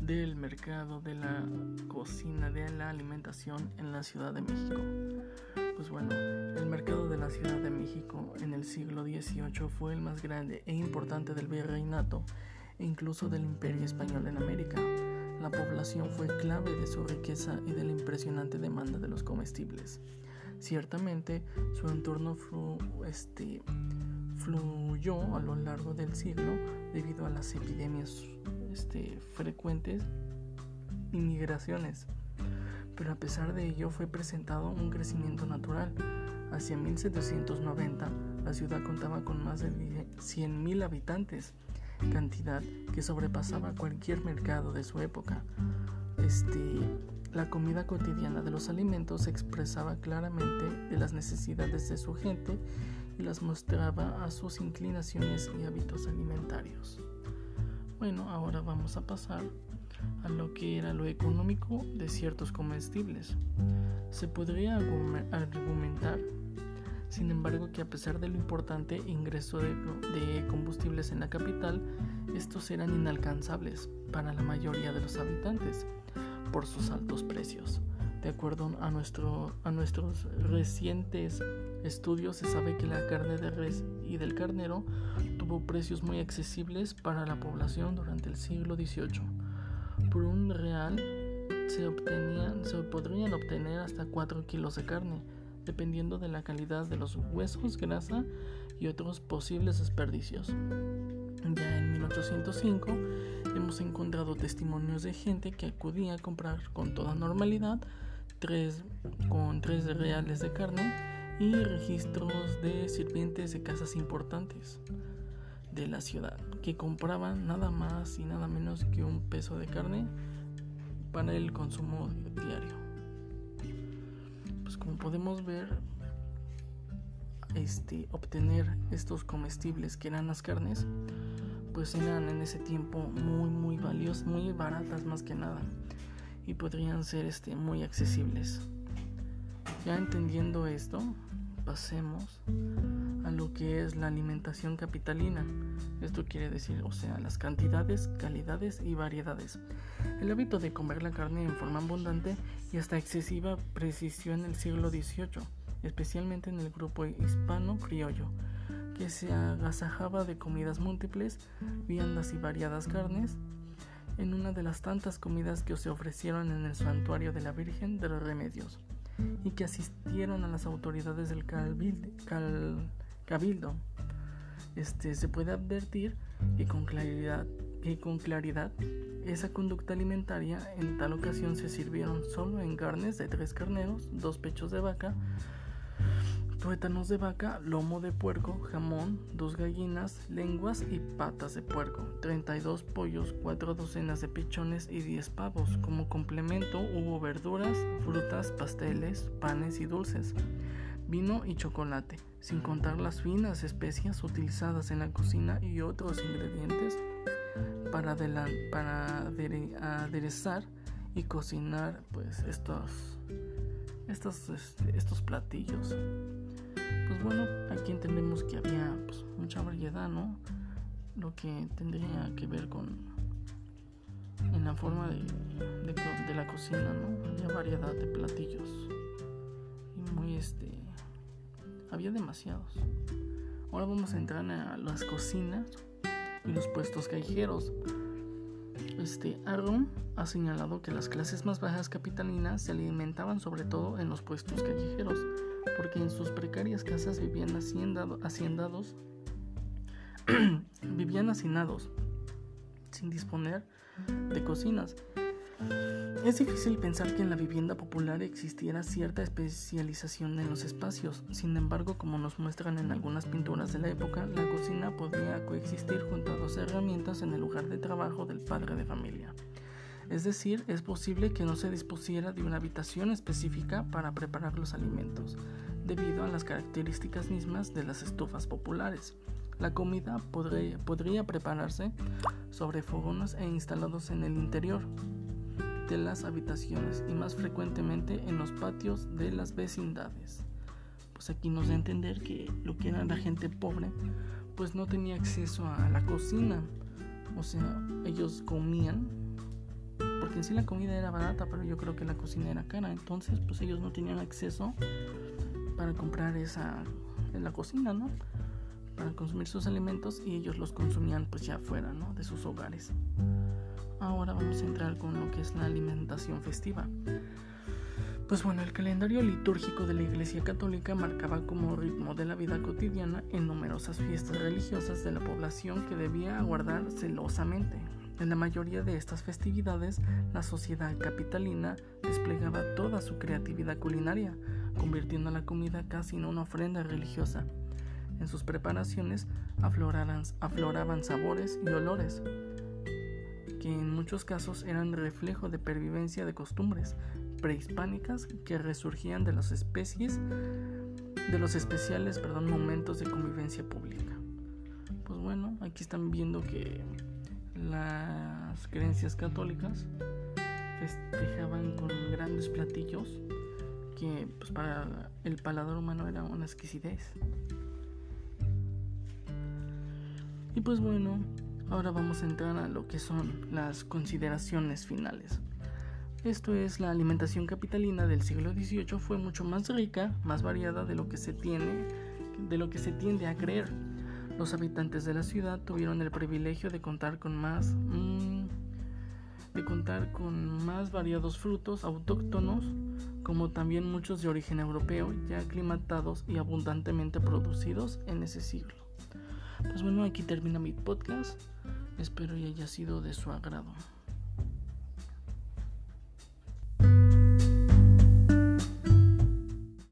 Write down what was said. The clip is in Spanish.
del mercado de la cocina de la alimentación en la Ciudad de México. Pues bueno, el mercado de la Ciudad de México en el siglo XVIII fue el más grande e importante del virreinato e incluso del imperio español en América. La población fue clave de su riqueza y de la impresionante demanda de los comestibles. Ciertamente, su entorno este, fluyó a lo largo del siglo debido a las epidemias este, frecuentes y migraciones. Pero a pesar de ello fue presentado un crecimiento natural. Hacia 1790 la ciudad contaba con más de 100.000 habitantes, cantidad que sobrepasaba cualquier mercado de su época. Este, la comida cotidiana de los alimentos expresaba claramente de las necesidades de su gente las mostraba a sus inclinaciones y hábitos alimentarios. Bueno, ahora vamos a pasar a lo que era lo económico de ciertos comestibles. Se podría argumentar, sin embargo, que a pesar del importante ingreso de, de combustibles en la capital, estos eran inalcanzables para la mayoría de los habitantes por sus altos precios. De acuerdo a, nuestro, a nuestros recientes estudios, se sabe que la carne de res y del carnero tuvo precios muy accesibles para la población durante el siglo XVIII. Por un real se, se podrían obtener hasta 4 kilos de carne, dependiendo de la calidad de los huesos, grasa y otros posibles desperdicios. Ya en 1805 hemos encontrado testimonios de gente que acudía a comprar con toda normalidad tres, con tres reales de carne y registros de sirvientes de casas importantes de la ciudad que compraban nada más y nada menos que un peso de carne para el consumo diario. Pues como podemos ver, este, obtener estos comestibles que eran las carnes, pues eran en ese tiempo muy muy valiosas, muy baratas más que nada y podrían ser este, muy accesibles. Ya entendiendo esto, pasemos a lo que es la alimentación capitalina. Esto quiere decir, o sea, las cantidades, calidades y variedades. El hábito de comer la carne en forma abundante y hasta excesiva precisión en el siglo XVIII especialmente en el grupo hispano-criollo, que se agasajaba de comidas múltiples, viandas y variadas carnes, en una de las tantas comidas que se ofrecieron en el santuario de la Virgen de los Remedios y que asistieron a las autoridades del cabildo. Este, se puede advertir que con claridad, que con claridad esa conducta alimentaria en tal ocasión se sirvieron solo en carnes de tres carneros, dos pechos de vaca, tuétanos de vaca, lomo de puerco, jamón, dos gallinas, lenguas y patas de puerco, 32 pollos, cuatro docenas de pichones y 10 pavos. Como complemento hubo verduras, frutas, pasteles, panes y dulces, vino y chocolate, sin contar las finas especias utilizadas en la cocina y otros ingredientes para, para aderezar y cocinar pues estos estos, este, estos platillos. Pues bueno, aquí entendemos que había pues, mucha variedad, ¿no? Lo que tendría que ver con en la forma de, de, la cocina, ¿no? Había variedad de platillos. Y muy este. Había demasiados. Ahora vamos a entrar a las cocinas y los puestos callejeros. Este, Aaron ha señalado que las clases más bajas capitalinas se alimentaban sobre todo en los puestos callejeros, porque en sus precarias casas vivían haciendados, vivían hacinados, sin disponer de cocinas. Es difícil pensar que en la vivienda popular existiera cierta especialización en los espacios. Sin embargo, como nos muestran en algunas pinturas de la época, la cocina podía coexistir junto a dos herramientas en el lugar de trabajo del padre de familia. Es decir, es posible que no se dispusiera de una habitación específica para preparar los alimentos, debido a las características mismas de las estufas populares. La comida podría, podría prepararse sobre fogones e instalados en el interior, de las habitaciones y más frecuentemente en los patios de las vecindades. Pues aquí nos da a entender que lo que era la gente pobre pues no tenía acceso a la cocina. O sea, ellos comían porque en sí la comida era barata, pero yo creo que la cocina era cara, entonces pues ellos no tenían acceso para comprar esa en la cocina, ¿no? Para consumir sus alimentos y ellos los consumían pues ya fuera, ¿no? De sus hogares. Ahora vamos a entrar con lo que es la alimentación festiva. Pues bueno, el calendario litúrgico de la Iglesia Católica marcaba como ritmo de la vida cotidiana en numerosas fiestas religiosas de la población que debía aguardar celosamente. En la mayoría de estas festividades, la sociedad capitalina desplegaba toda su creatividad culinaria, convirtiendo la comida casi en una ofrenda religiosa. En sus preparaciones afloraban, sabores y olores, que en muchos casos eran reflejo de pervivencia de costumbres, prehispánicas que resurgían de las especies de los especiales perdón, momentos de convivencia pública. Pues bueno, aquí están viendo que las creencias católicas festejaban con grandes platillos que pues, para el paladar humano era una exquisitez. Y pues bueno, ahora vamos a entrar a lo que son las consideraciones finales. Esto es, la alimentación capitalina del siglo XVIII fue mucho más rica, más variada de lo que se tiene, de lo que se tiende a creer. Los habitantes de la ciudad tuvieron el privilegio de contar con más, mm, de contar con más variados frutos autóctonos, como también muchos de origen europeo, ya aclimatados y abundantemente producidos en ese siglo. Pues bueno, aquí termina mi podcast. Espero y haya sido de su agrado.